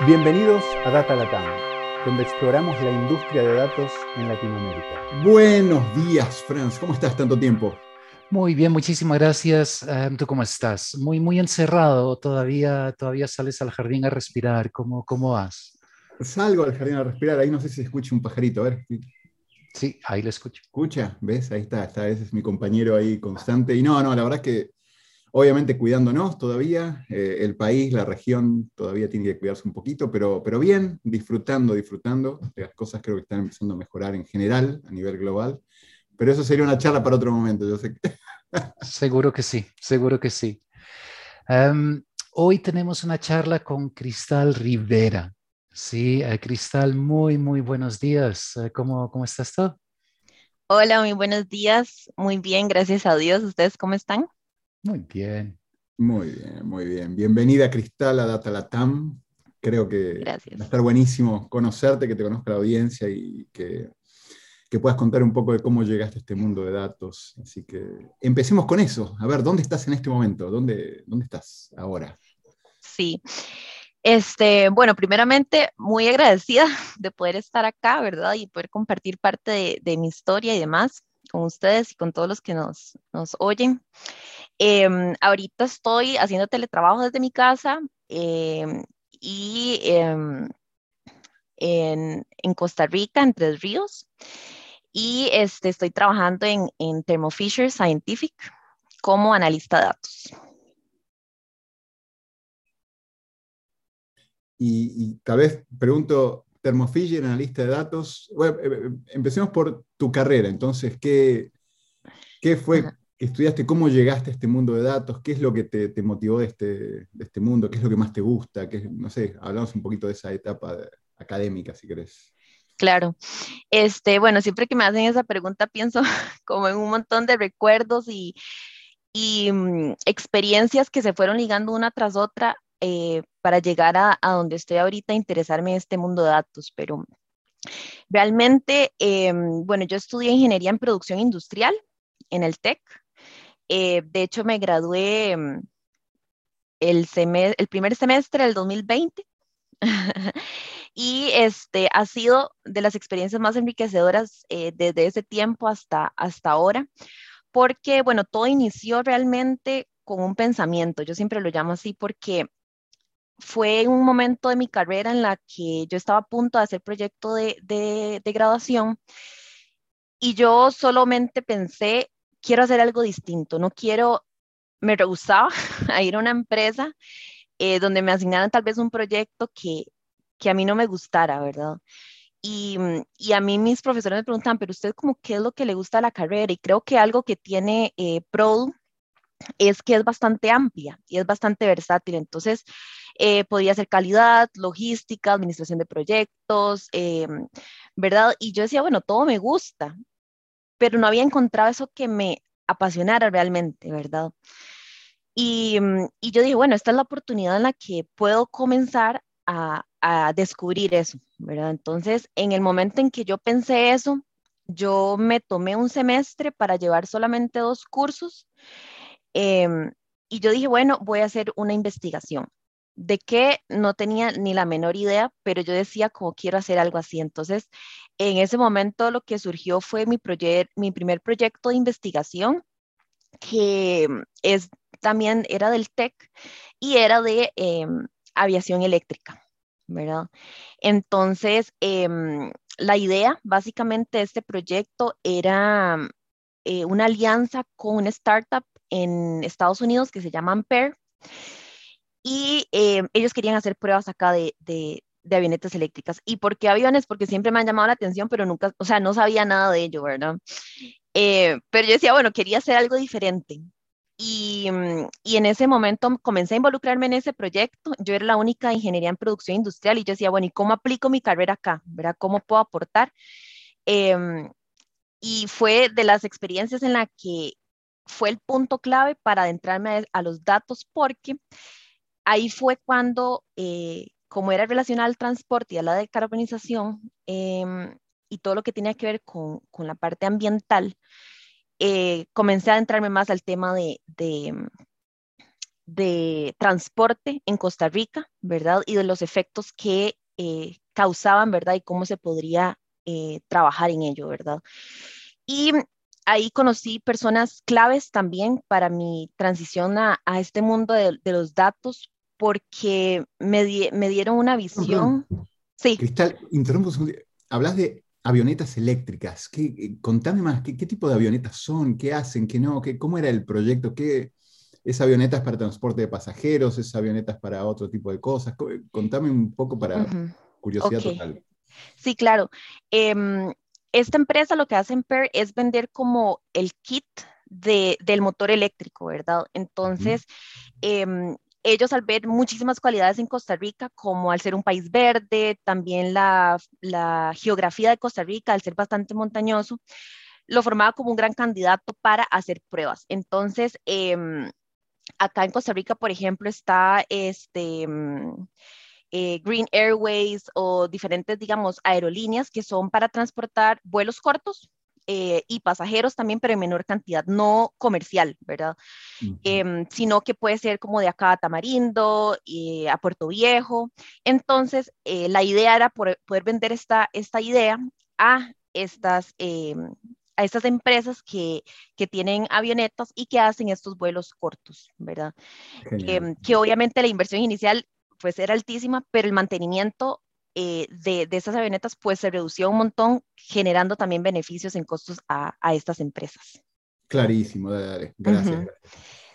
Bienvenidos a Data Latam, donde exploramos la industria de datos en Latinoamérica. Buenos días, Franz. ¿Cómo estás tanto tiempo? Muy bien, muchísimas gracias. ¿Tú cómo estás? Muy, muy encerrado. Todavía, todavía sales al jardín a respirar. ¿Cómo, cómo vas? Salgo al jardín a respirar. Ahí no sé si se escucha un pajarito. A ver. Sí, ahí lo escucho. ¿Escucha? ¿Ves? Ahí está. está ese es mi compañero ahí constante. Y no, no, la verdad es que obviamente cuidándonos todavía, eh, el país, la región todavía tiene que cuidarse un poquito, pero, pero bien, disfrutando, disfrutando. Las cosas creo que están empezando a mejorar en general, a nivel global. Pero eso sería una charla para otro momento, yo sé. seguro que sí, seguro que sí. Hoy tenemos una charla con Cristal Rivera. Sí, eh, Cristal, muy, muy buenos días. Eh, ¿Cómo, ¿Cómo estás tú? Hola, muy buenos días. Muy bien, gracias a Dios. ¿Ustedes cómo están? Muy bien. Muy bien, muy bien. Bienvenida, Cristal, a Data Latam. Creo que va a estar buenísimo conocerte, que te conozca la audiencia y que, que puedas contar un poco de cómo llegaste a este mundo de datos. Así que empecemos con eso. A ver, ¿dónde estás en este momento? ¿Dónde, dónde estás ahora? Sí. Este, bueno, primeramente, muy agradecida de poder estar acá, ¿verdad? Y poder compartir parte de, de mi historia y demás con ustedes y con todos los que nos, nos oyen. Em, ahorita estoy haciendo teletrabajo desde mi casa em, y em, en, en, Costa Rica, en Tres Ríos. Y este, estoy trabajando en, en Thermo Fisher Scientific como analista de datos. Y, y tal vez pregunto, Thermo Fisher, analista de datos. Bueno, eh, eh, empecemos por tu carrera. Entonces, ¿qué, qué fue estudiaste, cómo llegaste a este mundo de datos, qué es lo que te, motivó de este, de este, mundo, qué es lo que más te gusta, qué, no sé, hablamos un poquito de esa etapa académica, si querés. Claro. Este, bueno, siempre que me hacen esa pregunta pienso como en un montón de recuerdos y, y mm, experiencias que se fueron ligando una tras otra eh, para llegar a, a, donde estoy ahorita, interesarme en este mundo de datos, pero realmente, em, bueno, yo estudié ingeniería en producción industrial en el TEC, eh, de hecho, me gradué mm, el, primer semestre del 2020 y este ha sido de las experiencias más enriquecedoras eh, desde ese tiempo hasta, hasta ahora, porque, bueno, todo inició realmente con un pensamiento, yo siempre lo llamo así porque fue un momento de mi carrera en la que yo estaba a punto de hacer proyecto de, de, de graduación y yo solamente pensé quiero hacer algo distinto, no quiero, me rehusaba a ir a una empresa eh, donde me asignaran tal vez un proyecto que, que a mí no me gustara, ¿verdad? Y, y, a mí mis profesores me preguntan, pero usted como qué es lo que le gusta a la carrera? Y creo que algo que tiene eh, es que es bastante amplia y es bastante versátil. Entonces, eh, podía ser calidad, logística, administración de proyectos, eh, ¿verdad? Y yo decía, bueno, todo me gusta pero no había encontrado eso que me apasionara realmente, ¿verdad? Y, mm, y, yo dije, bueno, esta es la oportunidad en la que puedo comenzar a, a, descubrir eso, ¿verdad? Entonces, en el momento en que yo pensé eso, yo me tomé un semestre para llevar solamente dos cursos eh, y yo dije, bueno, voy a hacer una investigación de qué no tenía ni la menor idea, pero yo decía como quiero hacer algo así. Entonces, en ese momento lo que surgió fue mi, mi primer proyecto de investigación, que es también era del TEC y era de em, aviación eléctrica, ¿verdad? Entonces, em, la idea básicamente de este proyecto era eh, una alianza con una startup en Estados Unidos que se llama Ampere y eh, ellos querían hacer pruebas acá de, de, de, avionetas eléctricas. ¿Y por qué aviones? Porque siempre me han llamado la atención, pero nunca, o sea, no sabía nada de ello, ¿verdad? Eh, pero yo decía, bueno, quería hacer algo diferente. Y, mm, y, en ese momento comencé a involucrarme en ese proyecto. Yo era la única ingeniería en producción industrial y yo decía, bueno, ¿y cómo aplico mi carrera acá? ¿Verdad? ¿Cómo puedo aportar? Eh, y fue de las experiencias en la que fue el punto clave para adentrarme a, a los datos porque ahí fue cuando, eh, como era relacionado al transporte y a la decarbonización em, y todo lo que tenía que ver con, con la parte ambiental, eh, comencé a entrarme más al tema de, de, de transporte en Costa Rica, ¿verdad? Y de los efectos que eh, causaban, ¿verdad? Y cómo se podría eh, trabajar en ello, ¿verdad? Y ahí conocí personas claves también para mi transición a, este mundo de, los datos, porque me, me dieron una visión. Sí. Cristal, interrumpo un segundo. Hablas de avionetas eléctricas. ¿Qué, eh, contame más, ¿qué, tipo de avionetas son? ¿Qué hacen? ¿Qué no? ¿Qué, ¿Cómo era el proyecto? ¿Qué, ¿Es avionetas para transporte de pasajeros? ¿Es avionetas para otro tipo de cosas? Contame un poco para curiosidad total. Sí, claro. Em, esta empresa lo que hace en PER es vender como el kit de, del motor eléctrico, ¿verdad? Entonces, ellos al ver muchísimas cualidades en Costa Rica, como al ser un país verde, también la, geografía de Costa Rica, al ser bastante montañoso, lo formaba como un gran candidato para hacer pruebas. Entonces, em, acá en Costa Rica, por ejemplo, está este... Mm, eh, Green Airways o diferentes, digamos, aerolíneas que son para transportar vuelos cortos, eh, y pasajeros también, pero en menor cantidad, no comercial, ¿verdad? Em, sino que puede ser como de acá a Tamarindo, y a Puerto Viejo. Entonces, eh, la idea era poder, vender esta, esta idea a estas, em, a estas empresas que, que, tienen avionetas y que hacen estos vuelos cortos, ¿verdad? Em, que obviamente la inversión inicial pues era altísima, pero el mantenimiento eh, de, de, estas avionetas pues se redució un montón, generando también beneficios en costos a, a estas empresas. Clarísimo, dale, gracias.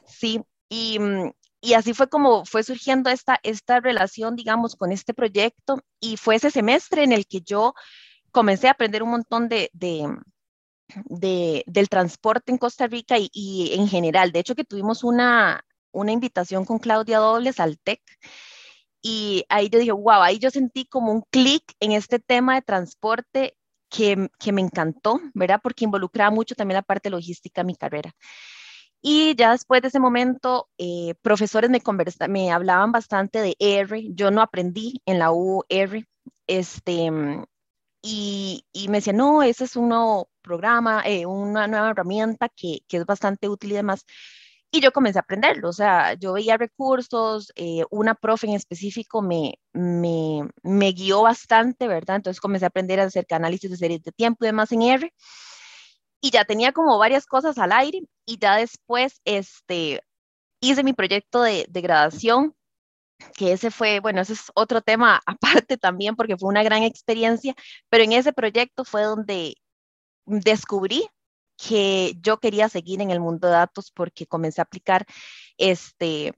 Sí, y, mm, y, así fue como fue surgiendo esta, esta relación, digamos, con este proyecto y fue ese semestre en el que yo comencé a aprender un montón de, de, de del transporte en Costa Rica y, y, en general. De hecho, que tuvimos una, una invitación con Claudia Dobles al TEC y ahí yo dije, wow, ahí yo sentí como un clic en este tema de transporte que, que, me encantó, ¿verdad? Porque involucraba mucho también la parte logística de mi carrera. Y ya después de ese momento, eh, profesores me, me hablaban bastante de R. Yo no aprendí en la U R. Este, y, y me decían, no, ese es un nuevo programa, eh, una nueva herramienta que, que es bastante útil y demás. Y yo comencé a aprenderlo, o sea, yo veía recursos, eh, una profe en específico me, me, guió bastante, ¿verdad? Entonces comencé a aprender a hacer análisis de series de tiempo y demás en R. Y ya tenía como varias cosas al aire y ya después este, hice mi proyecto de, de graduación, que ese fue, bueno, ese es otro tema aparte también porque fue una gran experiencia, pero en ese proyecto fue donde descubrí que yo quería seguir en el mundo de datos porque comencé a aplicar este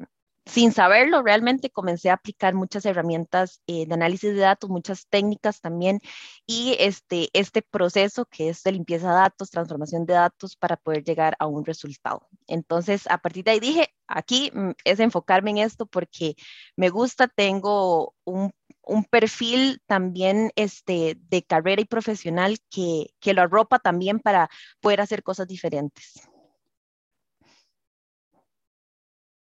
sin saberlo, realmente comencé a aplicar muchas herramientas eh, de análisis de datos, muchas técnicas también, y este, este proceso que es de limpieza de datos, transformación de datos para poder llegar a un resultado. Entonces, a partir de ahí dije, aquí mm, es enfocarme en esto porque me gusta, tengo un, un perfil también este, de carrera y profesional que, que lo arropa también para poder hacer cosas diferentes.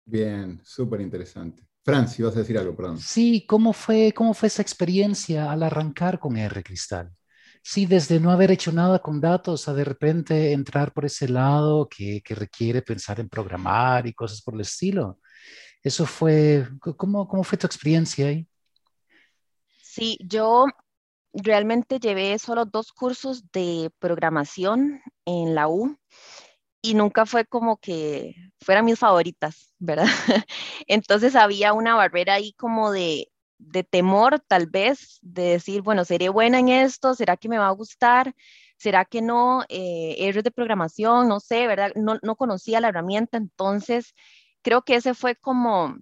Bien, súper interesante. Franci, vas a decir algo, perdón. Sí, ¿cómo fue, ¿cómo fue esa experiencia al arrancar con R Cristal? Sí, desde no haber hecho nada con datos a de repente entrar por ese lado que, que requiere pensar en programar y cosas por el estilo. Eso fue, ¿cómo, cómo fue tu experiencia ahí? Sí, yo realmente llevé solo dos cursos de programación en la U y nunca fue como que fueran mis favoritas, ¿verdad? Entonces había una barrera ahí como de, de temor tal vez, de decir, bueno, ¿seré buena en esto? ¿Será que me va a gustar? ¿Será que no? Eh, de programación, no sé, ¿verdad? No, no conocía la herramienta, entonces creo que ese fue como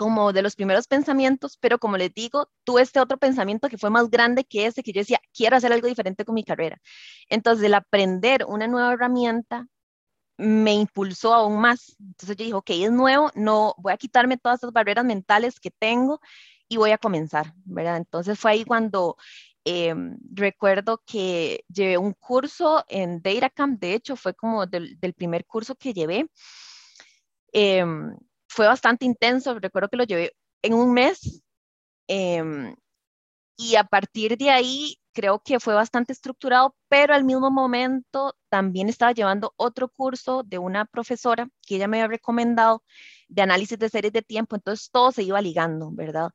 como de los primeros pensamientos, pero como les digo, tuve este otro pensamiento que fue más grande que ese, que yo decía, quiero hacer algo diferente con mi carrera. Entonces, el aprender una nueva herramienta me impulsó aún más. Entonces yo dije, ok, es nuevo, no voy a quitarme todas esas barreras mentales que tengo y voy a comenzar, ¿verdad? Entonces fue ahí cuando em, recuerdo que llevé un curso en DataCamp, de hecho fue como del, primer curso que llevé. Em, fue bastante intenso, recuerdo que lo llevé en un mes. Em, y a partir de ahí creo que fue bastante estructurado, pero al mismo momento también estaba llevando otro curso de una profesora que ella me había recomendado de análisis de series de tiempo, entonces todo se iba ligando, ¿verdad?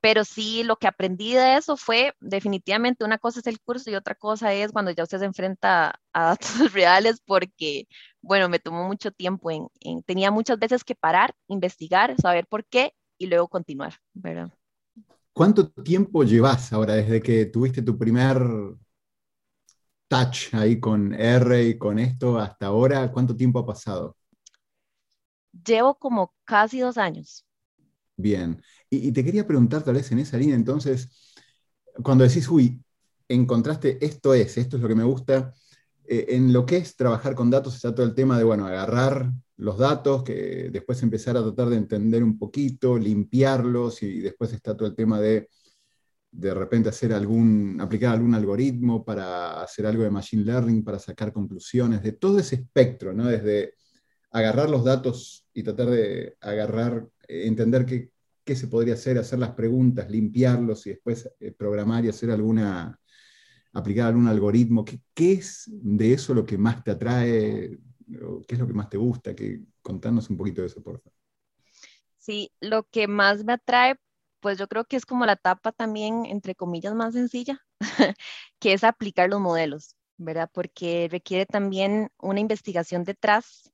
Pero sí, lo que aprendí de eso fue definitivamente una cosa es el curso y otra cosa es cuando ya usted se enfrenta a datos reales porque, bueno, me tomó mucho tiempo, en, tenía muchas veces que parar, investigar, saber por qué y luego continuar, ¿verdad? ¿Cuánto tiempo llevas ahora desde que tuviste tu primer touch ahí con R y con esto hasta ahora? ¿Cuánto tiempo ha pasado? Llevo como casi dos años. Bien. Y, te quería preguntar tal vez en esa línea, entonces, cuando decís, uy, encontraste esto es, esto es lo que me gusta, eh, en lo que es trabajar con datos está todo el tema de, bueno, agarrar los datos, que después empezar a tratar de entender un poquito, limpiarlos y después está todo el tema de de repente hacer algún, aplicar algún algoritmo para hacer algo de machine learning, para sacar conclusiones, de todo ese espectro, ¿no? Desde agarrar los datos y tratar de agarrar, eh, entender qué, qué se podría hacer, hacer las preguntas, limpiarlos y después eh, programar y hacer alguna, aplicar algún algoritmo. ¿Qué, ¿Qué, es de eso lo que más te atrae? ¿Qué es lo que más te gusta? Que, contanos un poquito de eso, por favor. Sí, lo que más me atrae, pues yo creo que es como la etapa también, entre comillas, más sencilla, que es aplicar los modelos, ¿verdad? Porque requiere también una investigación detrás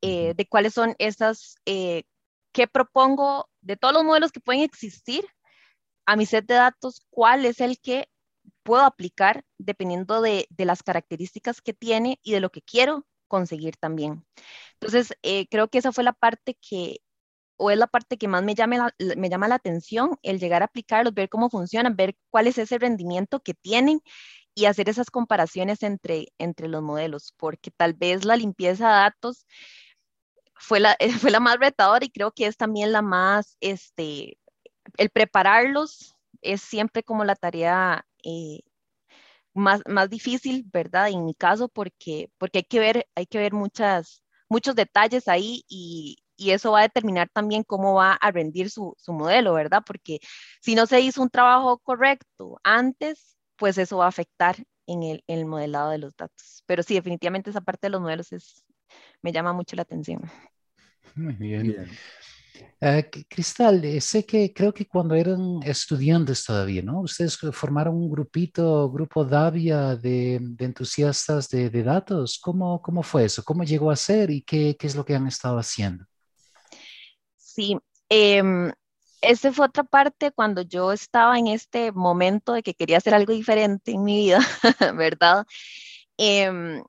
eh, de cuáles son esas, eh, qué propongo de todos los modelos que pueden existir a mi set de datos, cuál es el que puedo aplicar dependiendo de, de las características que tiene y de lo que quiero conseguir también. Entonces, eh, creo que esa fue la parte que, o es la parte que más me, llame me llama la atención, el llegar a aplicarlos, ver cómo funcionan, ver cuál es ese rendimiento que tienen y hacer esas comparaciones entre, entre los modelos, porque tal vez la limpieza de datos fue la, fue la más retadora y creo que es también la más, este, el prepararlos es siempre como la tarea eh, más, más difícil, ¿verdad? En mi caso, porque, porque hay que ver, hay que ver muchas, muchos detalles ahí y, y eso va a determinar también cómo va a rendir su, su, modelo, ¿verdad? Porque si no se hizo un trabajo correcto antes, pues eso va a afectar en el, el modelado de los datos. Pero sí, definitivamente esa parte de los modelos es, me llama mucho la atención. Muy bien. bien. Uh, Cristal, eh, sé que creo que cuando eran estudiantes todavía, ¿no? Ustedes formaron un grupito, grupo Davia de, de entusiastas de, de, datos. ¿Cómo, ¿Cómo fue eso? ¿Cómo llegó a ser y qué, qué es lo que han estado haciendo? Sí, eh, esa fue otra parte cuando yo estaba en este momento de que quería hacer algo diferente en mi vida, ¿verdad? Eh,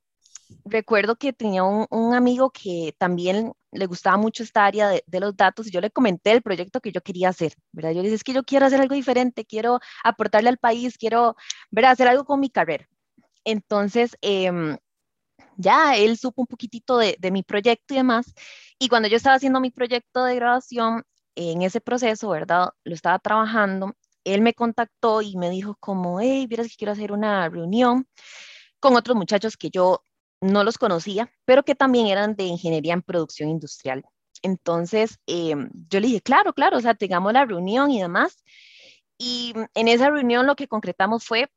recuerdo que tenía un, amigo que también le gustaba mucho esta área de, los datos y yo le comenté el proyecto que yo quería hacer, ¿verdad? Yo le dije, es que yo quiero hacer algo diferente, quiero aportarle al país, quiero, ¿verdad? Hacer algo con mi carrera. Entonces, eh, ya él supo un poquitito de, de, mi proyecto y demás. Y cuando yo estaba haciendo mi proyecto de graduación, en ese proceso, ¿verdad? Lo estaba trabajando, él me contactó y me dijo como, hey, vieras que quiero hacer una reunión con otros muchachos que yo no los conocía, pero que también eran de ingeniería en producción industrial. Entonces, eh, yo le dije, claro, claro, o sea, tengamos la reunión y demás. Y en esa reunión lo que concretamos fue,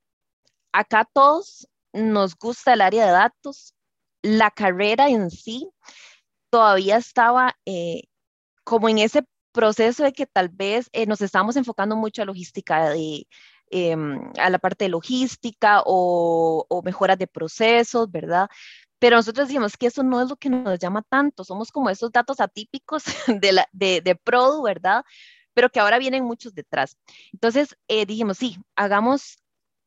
acá todos nos gusta el área de datos, la carrera en sí todavía estaba eh, como en ese proceso de que tal vez eh, nos estamos enfocando mucho a logística de, eh, a la parte de logística o, o, mejoras de procesos, ¿verdad? Pero nosotros decimos que eso no es lo que nos llama tanto, somos como esos datos atípicos de, la, de, de Produ, ¿verdad? Pero que ahora vienen muchos detrás. Entonces eh, dijimos, sí, hagamos,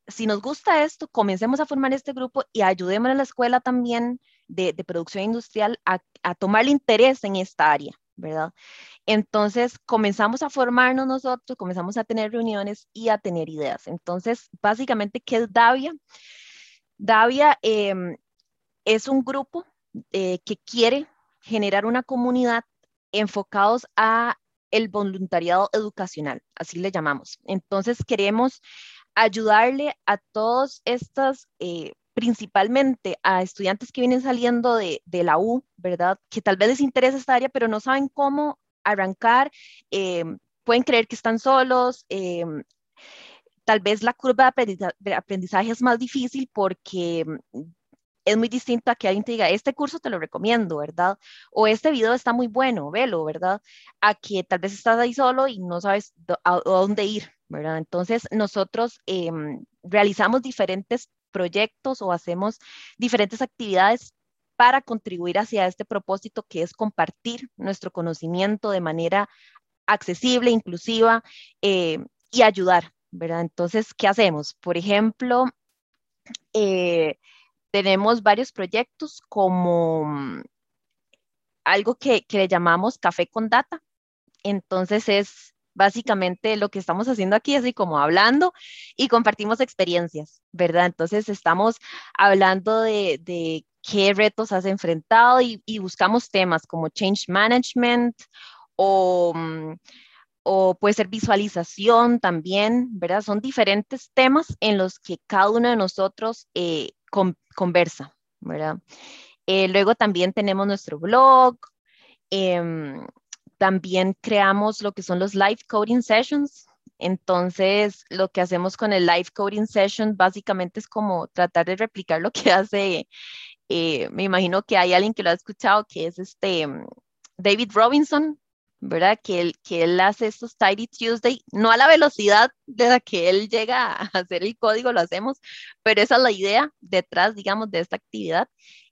si nos gusta esto, comencemos a formar este grupo y ayudemos a la escuela también de, de producción industrial a, a tomar interés en esta área, ¿verdad? Entonces comenzamos a formarnos nosotros, comenzamos a tener reuniones y a tener ideas. Entonces, básicamente, ¿qué es Davia? Davia eh, es un grupo eh, que quiere generar una comunidad enfocados a el voluntariado educacional, así le llamamos. Entonces queremos ayudarle a todos estos, eh, principalmente a estudiantes que vienen saliendo de, de, la U, ¿verdad? Que tal vez les interesa esta área, pero no saben cómo arrancar, eh, pueden creer que están solos, eh, tal vez la curva de aprendizaje es más difícil porque mm, es muy distinto a que alguien te diga, este curso te lo recomiendo, ¿verdad? O este video está muy bueno, velo, ¿verdad? A que tal vez estás ahí solo y no sabes a, dónde ir, ¿verdad? Entonces, nosotros em, realizamos diferentes proyectos o hacemos diferentes actividades para contribuir hacia este propósito que es compartir nuestro conocimiento de manera accesible, inclusiva eh, y ayudar, ¿verdad? Entonces, ¿qué hacemos? Por ejemplo, eh, tenemos varios proyectos como mm, algo que, que le llamamos Café con Data. Entonces es básicamente lo que estamos haciendo aquí, así como hablando y compartimos experiencias, ¿verdad? Entonces estamos hablando de, qué retos has enfrentado y, buscamos temas como change management o, mm, o puede ser visualización también, ¿verdad? Son diferentes temas en los que cada uno de nosotros eh, conversa, ¿verdad? Eh, luego también tenemos nuestro blog, em, también creamos lo que son los live coding sessions. Entonces, lo que hacemos con el live coding session básicamente es como tratar de replicar lo que hace, eh, me imagino que hay alguien que lo ha escuchado, que es este David Robinson, ¿verdad? Que él, que él hace estos Tidy Tuesday, no a la velocidad de la que él llega a hacer el código, lo hacemos, pero esa es la idea detrás, digamos, de esta actividad.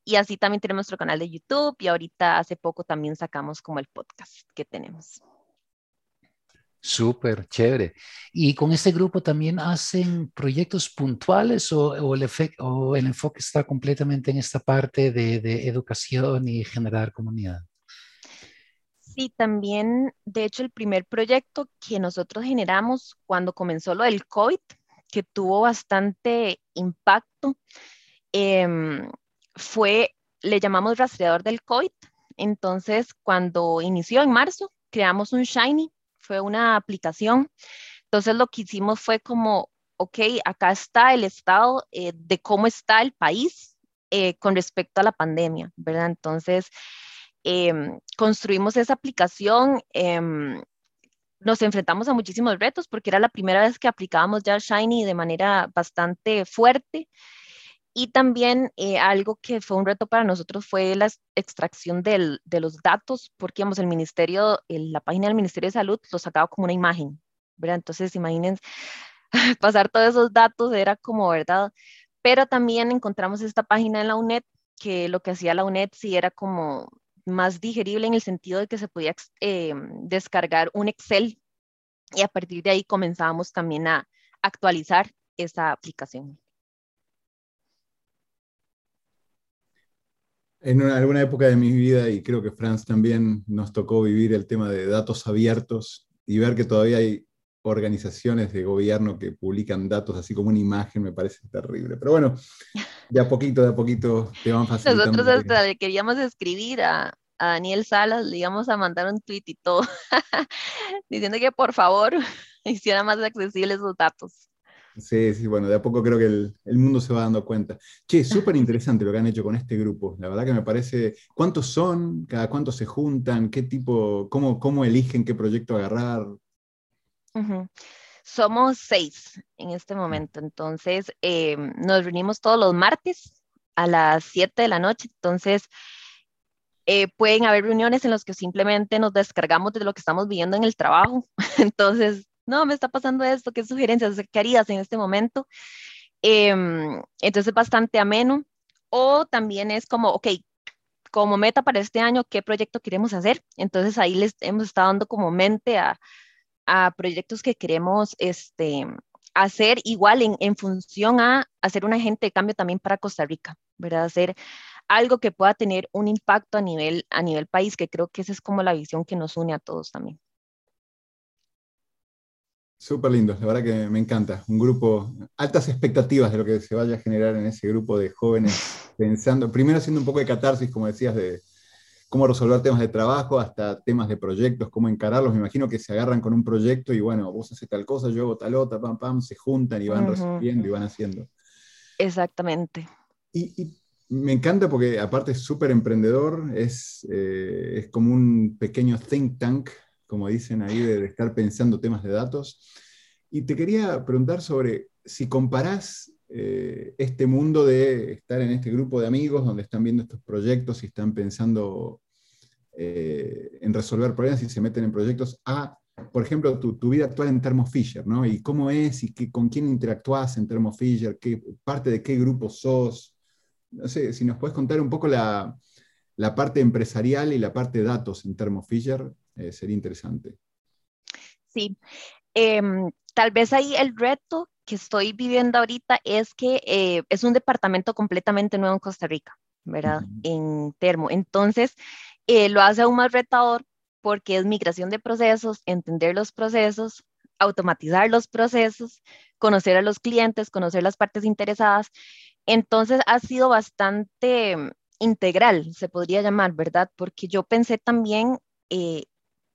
Y así también tenemos nuestro canal de YouTube y ahorita hace poco también sacamos como el podcast que tenemos. Súper, chévere. ¿Y con este grupo también hacen proyectos puntuales o, o, el, o el, enfoque está completamente en esta parte de, de educación y generar comunidad? Sí, también, de hecho, el primer proyecto que nosotros generamos cuando comenzó lo del COVID, que tuvo bastante impacto, em, fue, le llamamos rastreador del COVID. Entonces, cuando inició en marzo, creamos un Shiny, fue una aplicación. Entonces, lo que hicimos fue como, ok, acá está el estado eh, de cómo está el país eh, con respecto a la pandemia, ¿verdad? Entonces, Em, construimos esa aplicación, em, nos enfrentamos a muchísimos retos porque era la primera vez que aplicábamos ya Shiny de manera bastante fuerte. Y también eh, algo que fue un reto para nosotros fue la extracción del, de los datos, porque el ministerio, la página del Ministerio de Salud lo sacaba como una imagen, ¿verdad? Entonces, imaginen pasar todos esos datos, era como, ¿verdad? Pero también encontramos esta página en la UNED, que lo que hacía la UNED sí era como más digerible en el sentido de que se podía eh, descargar un Excel y a partir de ahí comenzamos también a actualizar esa aplicación. En alguna época de mi vida, y creo que Franz también nos tocó vivir el tema de datos abiertos y ver que todavía hay organizaciones de gobierno que publican datos así como una imagen, me parece terrible. Pero bueno, de a poquito, de a poquito te van facilitando. Nosotros hasta le queríamos escribir a, a, Daniel Salas, le íbamos a mandar un tweet y todo, diciendo que por favor hiciera más accesibles esos datos. Sí, sí, bueno, de a poco creo que el, el mundo se va dando cuenta. Che, súper interesante lo que han hecho con este grupo. La verdad que me parece, ¿cuántos son? ¿Cada cuánto se juntan? ¿Qué tipo, cómo, cómo eligen qué proyecto agarrar? Somos seis en este momento, entonces eh, nos reunimos todos los martes a las 7 de la noche, entonces eh, pueden haber reuniones en las que simplemente nos descargamos de lo que estamos viviendo en el trabajo, entonces, no, me está pasando esto, ¿qué sugerencias, qué harías en este momento? Em, entonces, bastante ameno, o también es como, ok, como meta para este año, ¿qué proyecto queremos hacer? Entonces ahí les hemos estado dando como mente a, a proyectos que queremos este, hacer igual en, función a hacer un agente de cambio también para Costa Rica, ¿verdad? Hacer algo que pueda tener un impacto a nivel, a nivel país, que creo que esa es como la visión que nos une a todos también. Súper lindo, la verdad que me encanta. Un grupo, altas expectativas de lo que se vaya a generar en ese grupo de jóvenes, pensando, primero haciendo un poco de catarsis, como decías, de, cómo resolver temas de trabajo hasta temas de proyectos, cómo encararlos. Me imagino que se agarran con un proyecto y bueno, vos haces tal cosa, yo hago tal otra, pam, pam, se juntan y van resolviendo y van haciendo. Exactamente. Y, me encanta porque aparte es súper emprendedor, es, eh, es como un pequeño think tank, como dicen ahí, de, estar pensando temas de datos. Y te quería preguntar sobre si comparás eh, este mundo de estar en este grupo de amigos donde están viendo estos proyectos y están pensando eh, en resolver problemas y se meten en proyectos a, por ejemplo, tu, vida actual en Thermo Fisher, ¿no? Y cómo es y qué, con quién interactúas en Thermo Fisher, qué, parte de qué grupo sos. No sé, si nos puedes contar un poco la, la parte empresarial y la parte de datos en Thermo Fisher, eh, sería interesante. Sí, em, tal vez ahí el reto que estoy viviendo ahorita es que eh, es un departamento completamente nuevo en Costa Rica, ¿verdad? En Termo. Entonces, eh, lo hace aún más retador porque es migración de procesos, entender los procesos, automatizar los procesos, conocer a los clientes, conocer las partes interesadas. Entonces, ha sido bastante mm, integral, se podría llamar, ¿verdad? Porque yo pensé también, eh,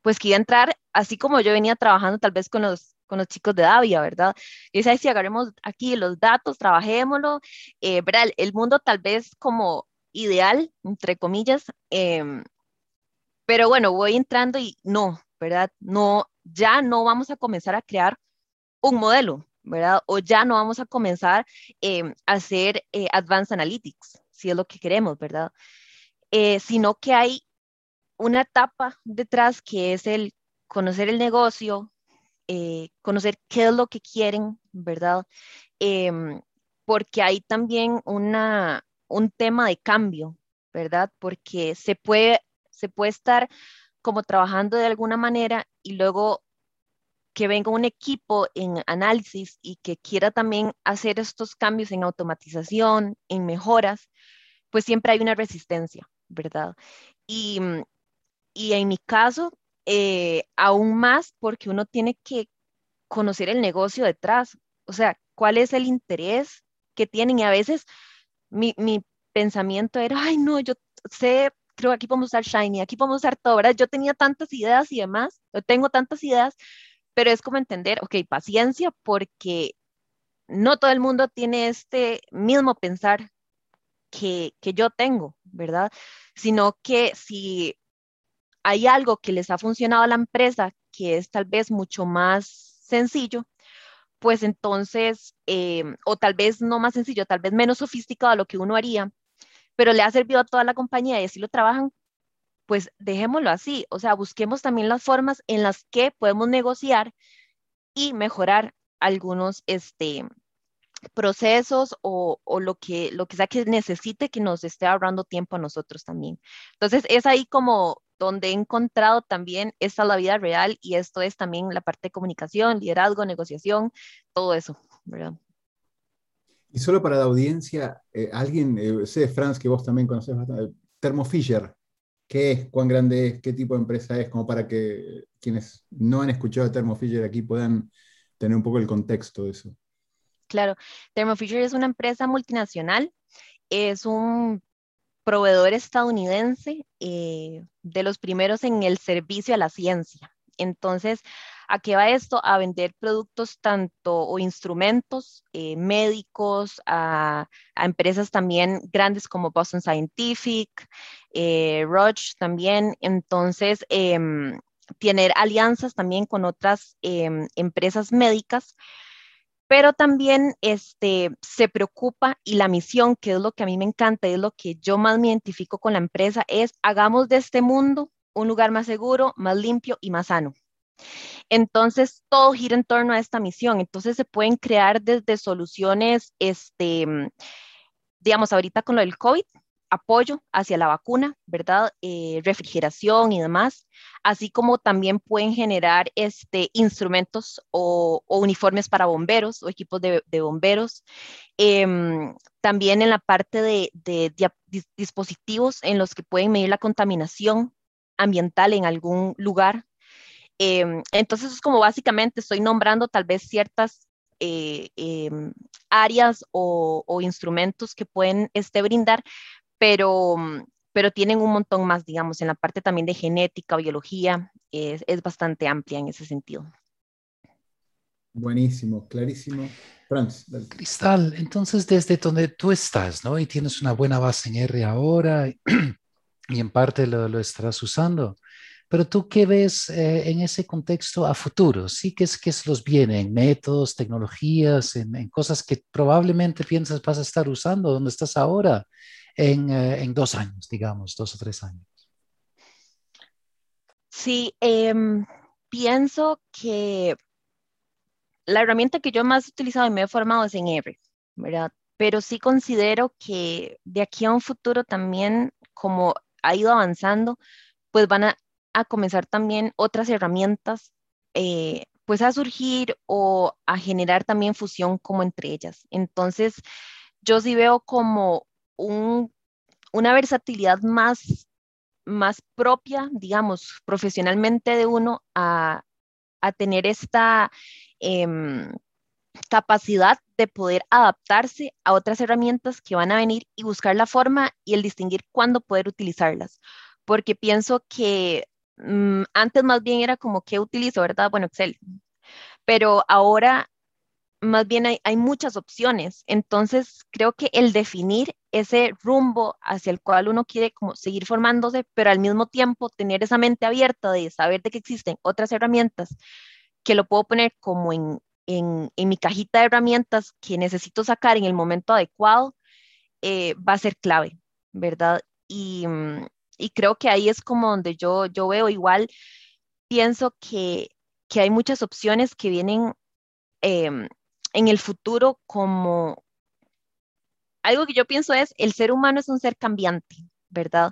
pues que entrar, así como yo venía trabajando tal vez con los con los chicos de Davia, ¿verdad? Y es si agarremos aquí los datos, trabajémoslo, eh, ¿verdad? El mundo tal vez como ideal, entre comillas, em, pero bueno, voy entrando y no, ¿verdad? No, ya no vamos a comenzar a crear un modelo, ¿verdad? O ya no vamos a comenzar em, a hacer eh, Advanced Analytics, si es lo que queremos, ¿verdad? Eh, sino que hay una etapa detrás que es el conocer el negocio, eh, conocer qué es lo que quieren, ¿verdad? Em, porque hay también una, un tema de cambio, ¿verdad? Porque se puede, se puede estar como trabajando de alguna manera y luego que venga un equipo en análisis y que quiera también hacer estos cambios en automatización, en mejoras, pues siempre hay una resistencia, ¿verdad? Y, y en mi caso, eh, aún más porque uno tiene que conocer el negocio detrás, o sea, cuál es el interés que tienen y a veces mi, pensamiento era, ay no, yo sé, creo que aquí podemos usar Shiny, aquí podemos usar todo, ¿verdad? Yo tenía tantas ideas y demás, yo tengo tantas ideas, pero es como entender, ok, paciencia porque no todo el mundo tiene este mismo pensar que, que yo tengo, ¿verdad? Sino que si hay algo que les ha funcionado a la empresa que es tal vez mucho más sencillo, pues entonces, em, o tal vez no más sencillo, tal vez menos sofisticado a lo que uno haría, pero le ha servido a toda la compañía y así lo trabajan, pues dejémoslo así. O sea, busquemos también las formas en las que podemos negociar y mejorar algunos este, procesos o, o, lo, que, lo que sea que necesite que nos esté ahorrando tiempo a nosotros también. Entonces, es ahí como donde he encontrado también esta la vida real y esto es también la parte de comunicación, liderazgo, negociación, todo eso, ¿verdad? Y solo para la audiencia, eh, alguien, eh, sé, Franz, que vos también conoces bastante, Thermo Fisher, ¿qué es? ¿Cuán grande es? ¿Qué tipo de empresa es? Como para que quienes no han escuchado de Thermo Fisher aquí puedan tener un poco el contexto de eso. Claro, Thermo Fisher es una empresa multinacional, es un proveedor estadounidense eh, de los primeros en el servicio a la ciencia. Entonces, ¿a qué va esto? A vender productos tanto o instrumentos eh, médicos a, empresas también grandes como Boston Scientific, eh, Roche también. Entonces, em, tener alianzas también con otras em, empresas médicas pero también este, se preocupa y la misión, que es lo que a mí me encanta, es lo que yo más me identifico con la empresa, es hagamos de este mundo un lugar más seguro, más limpio y más sano. Entonces, todo gira en torno a esta misión. Entonces, se pueden crear desde soluciones, este, digamos, ahorita con lo del COVID, apoyo hacia la vacuna, ¿verdad? Eh, refrigeración y demás, así como también pueden generar este, instrumentos o, uniformes para bomberos o equipos de, bomberos. Em, también en la parte de, dispositivos en los que pueden medir la contaminación ambiental en algún lugar. Em, entonces, es como básicamente estoy nombrando tal vez ciertas eh, em, áreas o, o, instrumentos que pueden este, brindar, pero, mm, pero tienen un montón más, digamos, en la parte también de genética, biología, es, es bastante amplia en ese sentido. Buenísimo, clarísimo. Franz. Cristal, entonces desde donde tú estás, ¿no? Y tienes una buena base en R ahora y en parte lo, lo estarás usando. pero tú qué ves eh, en ese contexto a futuro, ¿sí? ¿Qué es, qué es los viene en métodos, tecnologías, en, cosas que probablemente piensas vas a estar usando donde estás ahora en, eh, en dos años, digamos, dos o tres años? Sí, em, pienso que la herramienta que yo más he utilizado y me he formado es en R, ¿verdad? Pero sí considero que de aquí a un futuro también, como ha ido avanzando, pues van a, comenzar también otras herramientas, eh, pues a surgir o a generar también fusión como entre ellas. Entonces, yo sí veo como una versatilidad más, más propia, digamos, profesionalmente de uno a, a tener esta Em, capacidad de poder adaptarse a otras herramientas que van a venir y buscar la forma y el distinguir cuándo poder utilizarlas. Porque pienso que mm, antes más bien era como que utilizo, ¿verdad? Bueno, Excel. Pero ahora más bien hay, hay, muchas opciones. Entonces, creo que el definir ese rumbo hacia el cual uno quiere como seguir formándose, pero al mismo tiempo tener esa mente abierta de saber de que existen otras herramientas que lo puedo poner como en, en, mi cajita de herramientas que necesito sacar en el momento adecuado, eh, va a ser clave, ¿verdad? Y, y, creo que ahí es como donde yo, yo veo igual, pienso que, que hay muchas opciones que vienen em, en el futuro como... Algo que yo pienso es, el ser humano es un ser cambiante, ¿verdad?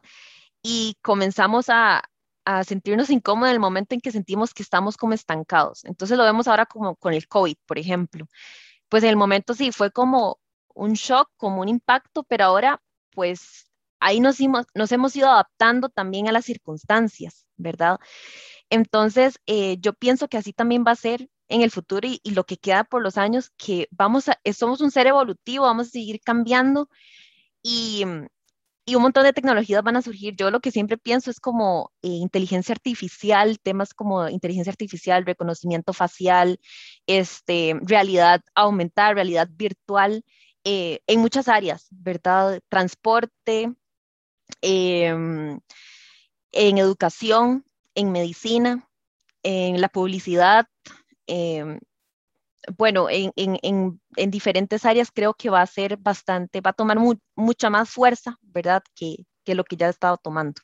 Y comenzamos a, a sentirnos incómodos en el momento en que sentimos que estamos como estancados. Entonces lo vemos ahora como con el COVID, por ejemplo. Pues en el momento sí, fue como un shock, como un impacto, pero ahora pues ahí nos, nos hemos ido adaptando también a las circunstancias, ¿verdad? Entonces eh, yo pienso que así también va a ser en el futuro y, y, lo que queda por los años, que vamos a, somos un ser evolutivo, vamos a seguir cambiando y, y un montón de tecnologías van a surgir. Yo lo que siempre pienso es como eh, inteligencia artificial, temas como inteligencia artificial, reconocimiento facial, este, realidad aumentada, realidad virtual, eh, en muchas áreas, ¿verdad? Transporte, em, en educación, en medicina, en la publicidad, em, bueno, en, diferentes áreas creo que va a ser bastante, va a tomar mucha más fuerza, ¿verdad? Que, lo que ya ha estado tomando.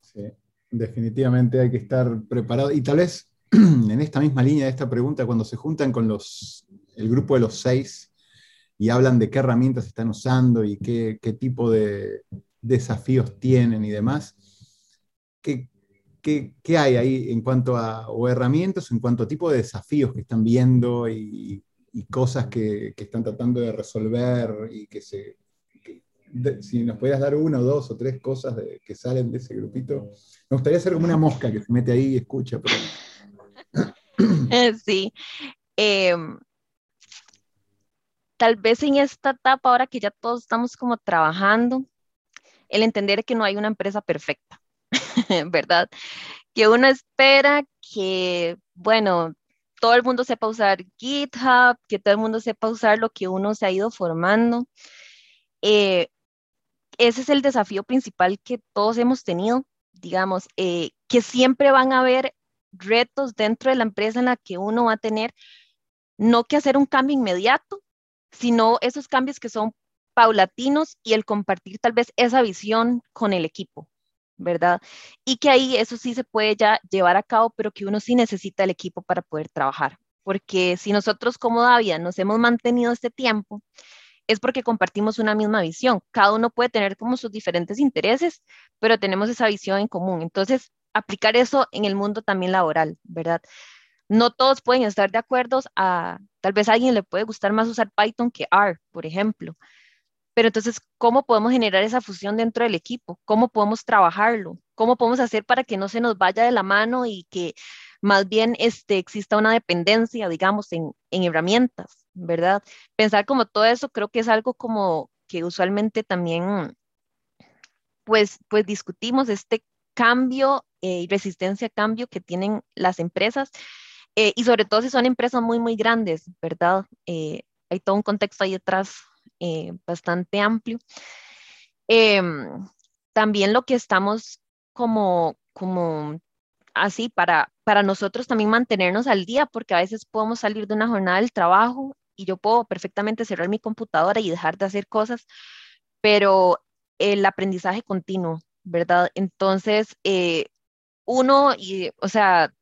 Sí, definitivamente hay que estar preparado. Y tal vez en esta misma línea de esta pregunta, cuando se juntan con los, el grupo de los seis y hablan de qué herramientas están usando y qué, qué tipo de desafíos tienen y demás, ¿qué, ¿qué, hay ahí en cuanto a herramientas, en cuanto a tipo de desafíos que están viendo y, cosas que, están tratando de resolver y que se... si nos pudieras dar una o dos o tres cosas que salen de ese grupito, me gustaría ser como una mosca que se mete ahí y escucha. Sí. Em, tal vez en esta etapa, ahora que ya todos estamos como trabajando, el entender que no hay una empresa perfecta. ¿verdad? Que uno espera que, bueno, todo el mundo sepa usar GitHub, que todo el mundo sepa usar lo que uno se ha ido formando. Eh, ese es el desafío principal que todos hemos tenido, digamos, eh, que siempre van a haber retos dentro de la empresa en la que uno va a tener, no que hacer un cambio inmediato, sino esos cambios que son paulatinos y el compartir tal vez esa visión con el equipo. ¿Verdad? Y que ahí eso sí se puede ya llevar a cabo, pero que uno sí necesita el equipo para poder trabajar. Porque si nosotros como Davia nos hemos mantenido este tiempo, es porque compartimos una misma visión. Cada uno puede tener como sus diferentes intereses, pero tenemos esa visión en común. Entonces, aplicar eso en el mundo también laboral, ¿verdad? No todos pueden estar de acuerdo a, tal vez a alguien le puede gustar más usar Python que R, por ejemplo, pero entonces, ¿cómo podemos generar esa fusión dentro del equipo? ¿Cómo podemos trabajarlo? ¿Cómo podemos hacer para que no se nos vaya de la mano y que más bien este, exista una dependencia, digamos, en, en herramientas, ¿verdad? Pensar como todo eso creo que es algo como que usualmente también, pues, pues discutimos este cambio eh, y resistencia a cambio que tienen las empresas eh, y sobre todo si son empresas muy, muy grandes, ¿verdad? Eh, hay todo un contexto ahí detrás eh, bastante amplio. Em, también lo que estamos como, como así para, para nosotros también mantenernos al día, porque a veces podemos salir de una jornada del trabajo y yo puedo perfectamente cerrar mi computadora y dejar de hacer cosas, pero el aprendizaje continuo, ¿verdad? Entonces, eh, uno, y, o sea,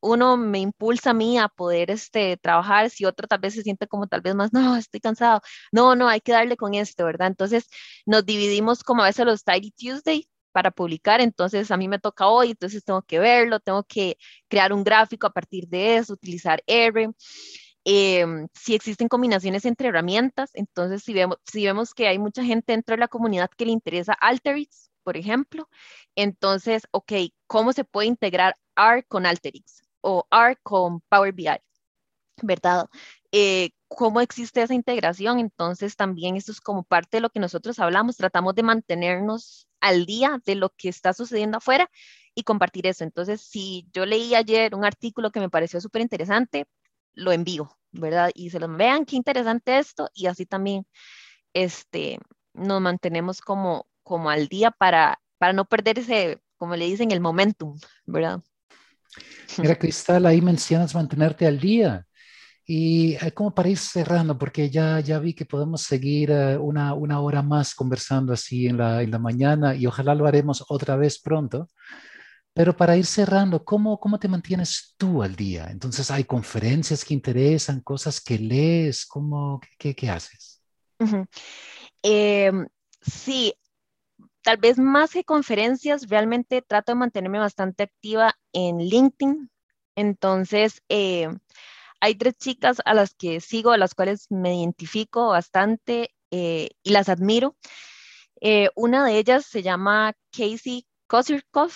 uno me impulsa a mí a poder este, trabajar, si otro tal vez se siente como tal vez más, no, estoy cansado, no, no, hay que darle con esto, ¿verdad? Entonces nos dividimos como a veces los Tidy Tuesday para publicar, entonces a mí me toca hoy, entonces tengo que verlo, tengo que crear un gráfico a partir de eso, utilizar R. Em, si existen combinaciones entre herramientas, entonces si vemos, si vemos que hay mucha gente dentro de la comunidad que le interesa Alteryx, por ejemplo, entonces, ok, ¿cómo se puede integrar R con Alteryx? O R con Power BI, ¿verdad? Eh, ¿Cómo existe esa integración? Entonces también esto es como parte de lo que nosotros hablamos, tratamos de mantenernos al día de lo que está sucediendo afuera y compartir eso. Entonces, si yo leí ayer un artículo que me pareció súper interesante, lo envío, ¿verdad? Y se lo vean, qué interesante esto, y así también este, nos mantenemos como, como al día para, para no perder ese, como le dicen, el momentum, ¿verdad? Mira, Cristal, ahí mencionas mantenerte al día. Y eh, como para ir cerrando, porque ya, ya vi que podemos seguir eh, una, una hora más conversando así en la, en la mañana y ojalá lo haremos otra vez pronto. Pero para ir cerrando, ¿cómo, ¿cómo te mantienes tú al día? Entonces, ¿hay conferencias que interesan, cosas que lees? ¿Cómo, qué, qué haces? Em, sí, tal vez más que conferencias, realmente trato de mantenerme bastante activa en LinkedIn. Entonces, eh, hay tres chicas a las que sigo, a las cuales me identifico bastante eh, y las admiro. Eh, una de ellas se llama Casey Kosirkov,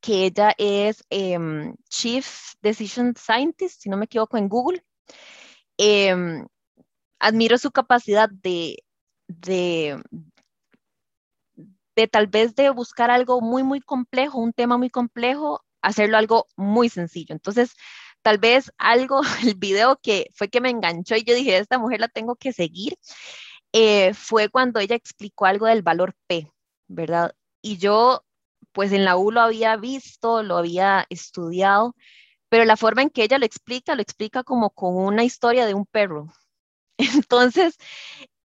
que ella es em, Chief Decision Scientist, si no me equivoco, en Google. Em, admiro su capacidad de, de tal vez de buscar algo muy, muy complejo, un tema muy complejo, hacerlo algo muy sencillo. Entonces, tal vez algo, el video que fue que me enganchó y yo dije, esta mujer la tengo que seguir, eh, fue cuando ella explicó algo del valor P, ¿verdad? Y yo, pues en la U lo había visto, lo había estudiado, pero la forma en que ella lo explica, lo explica como con una historia de un perro. Entonces,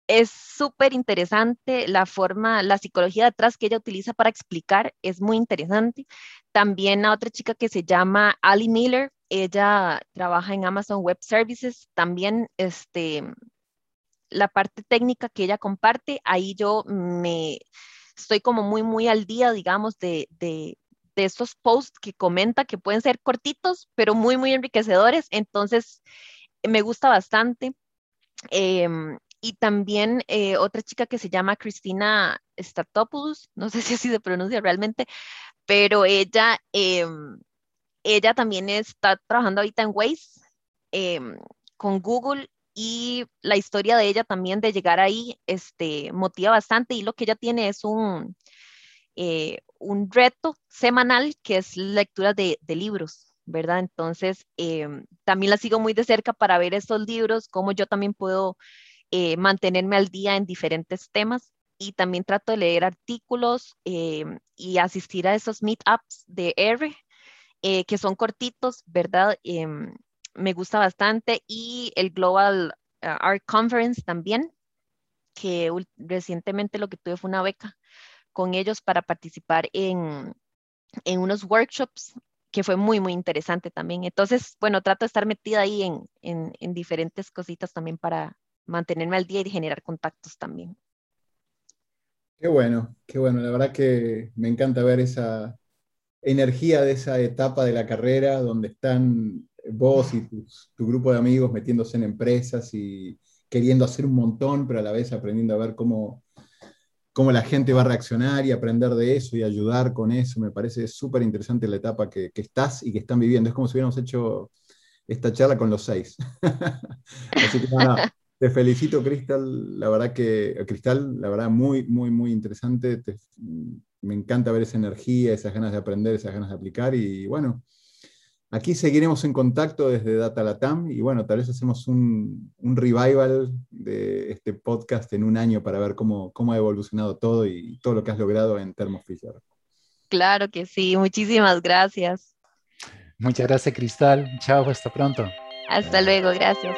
es súper interesante la forma, la psicología detrás que ella utiliza para explicar, es muy interesante. También a otra chica que se llama Ali Miller, ella trabaja en Amazon Web Services, también este, la parte técnica que ella comparte, ahí yo me estoy como muy, muy al día, digamos, de, de, de estos posts que comenta que pueden ser cortitos, pero muy, muy enriquecedores. Entonces, me gusta bastante. Em, y también eh, otra chica que se llama Cristina Statopoulos, no sé si así se pronuncia realmente, pero ella, em, ella también está trabajando ahorita en Waze em, con Google y la historia de ella también de llegar ahí este, motiva bastante y lo que ella tiene es un, eh, un reto semanal que es lectura de, de libros. ¿verdad? Entonces, em, también la sigo muy de cerca para ver estos libros, cómo yo también puedo eh, mantenerme al día en diferentes temas y también trato de leer artículos eh, y asistir a esos meetups de R, eh, que son cortitos, ¿verdad? Em, me gusta bastante y el Global Art Conference también, que recientemente lo que tuve fue una beca con ellos para participar en, en unos workshops que fue muy, muy interesante también. Entonces, bueno, trato de estar metida ahí en, en, en diferentes cositas también para, mantenerme al día y generar contactos también. Qué bueno, qué bueno. La verdad que me encanta ver esa energía de esa etapa de la carrera donde están vos y tu, grupo de amigos metiéndose en empresas y queriendo hacer un montón, pero a la vez aprendiendo a ver cómo, cómo la gente va a reaccionar y aprender de eso y ayudar con eso. Me parece súper interesante la etapa que, que, estás y que están viviendo. Es como si hubiéramos hecho esta charla con los seis. Así que nada, te felicito, Cristal. La verdad que, Cristal, la verdad, muy, muy, muy interesante. me encanta ver esa energía, esas ganas de aprender, esas ganas de aplicar. Y bueno, aquí seguiremos en contacto desde Data Latam y bueno, tal vez hacemos un, revival de este podcast en un año para ver cómo, cómo ha evolucionado todo y todo lo que has logrado en Thermo Fisher. Claro que sí, muchísimas gracias. Muchas gracias, Cristal. Chao, hasta pronto. Hasta luego, gracias.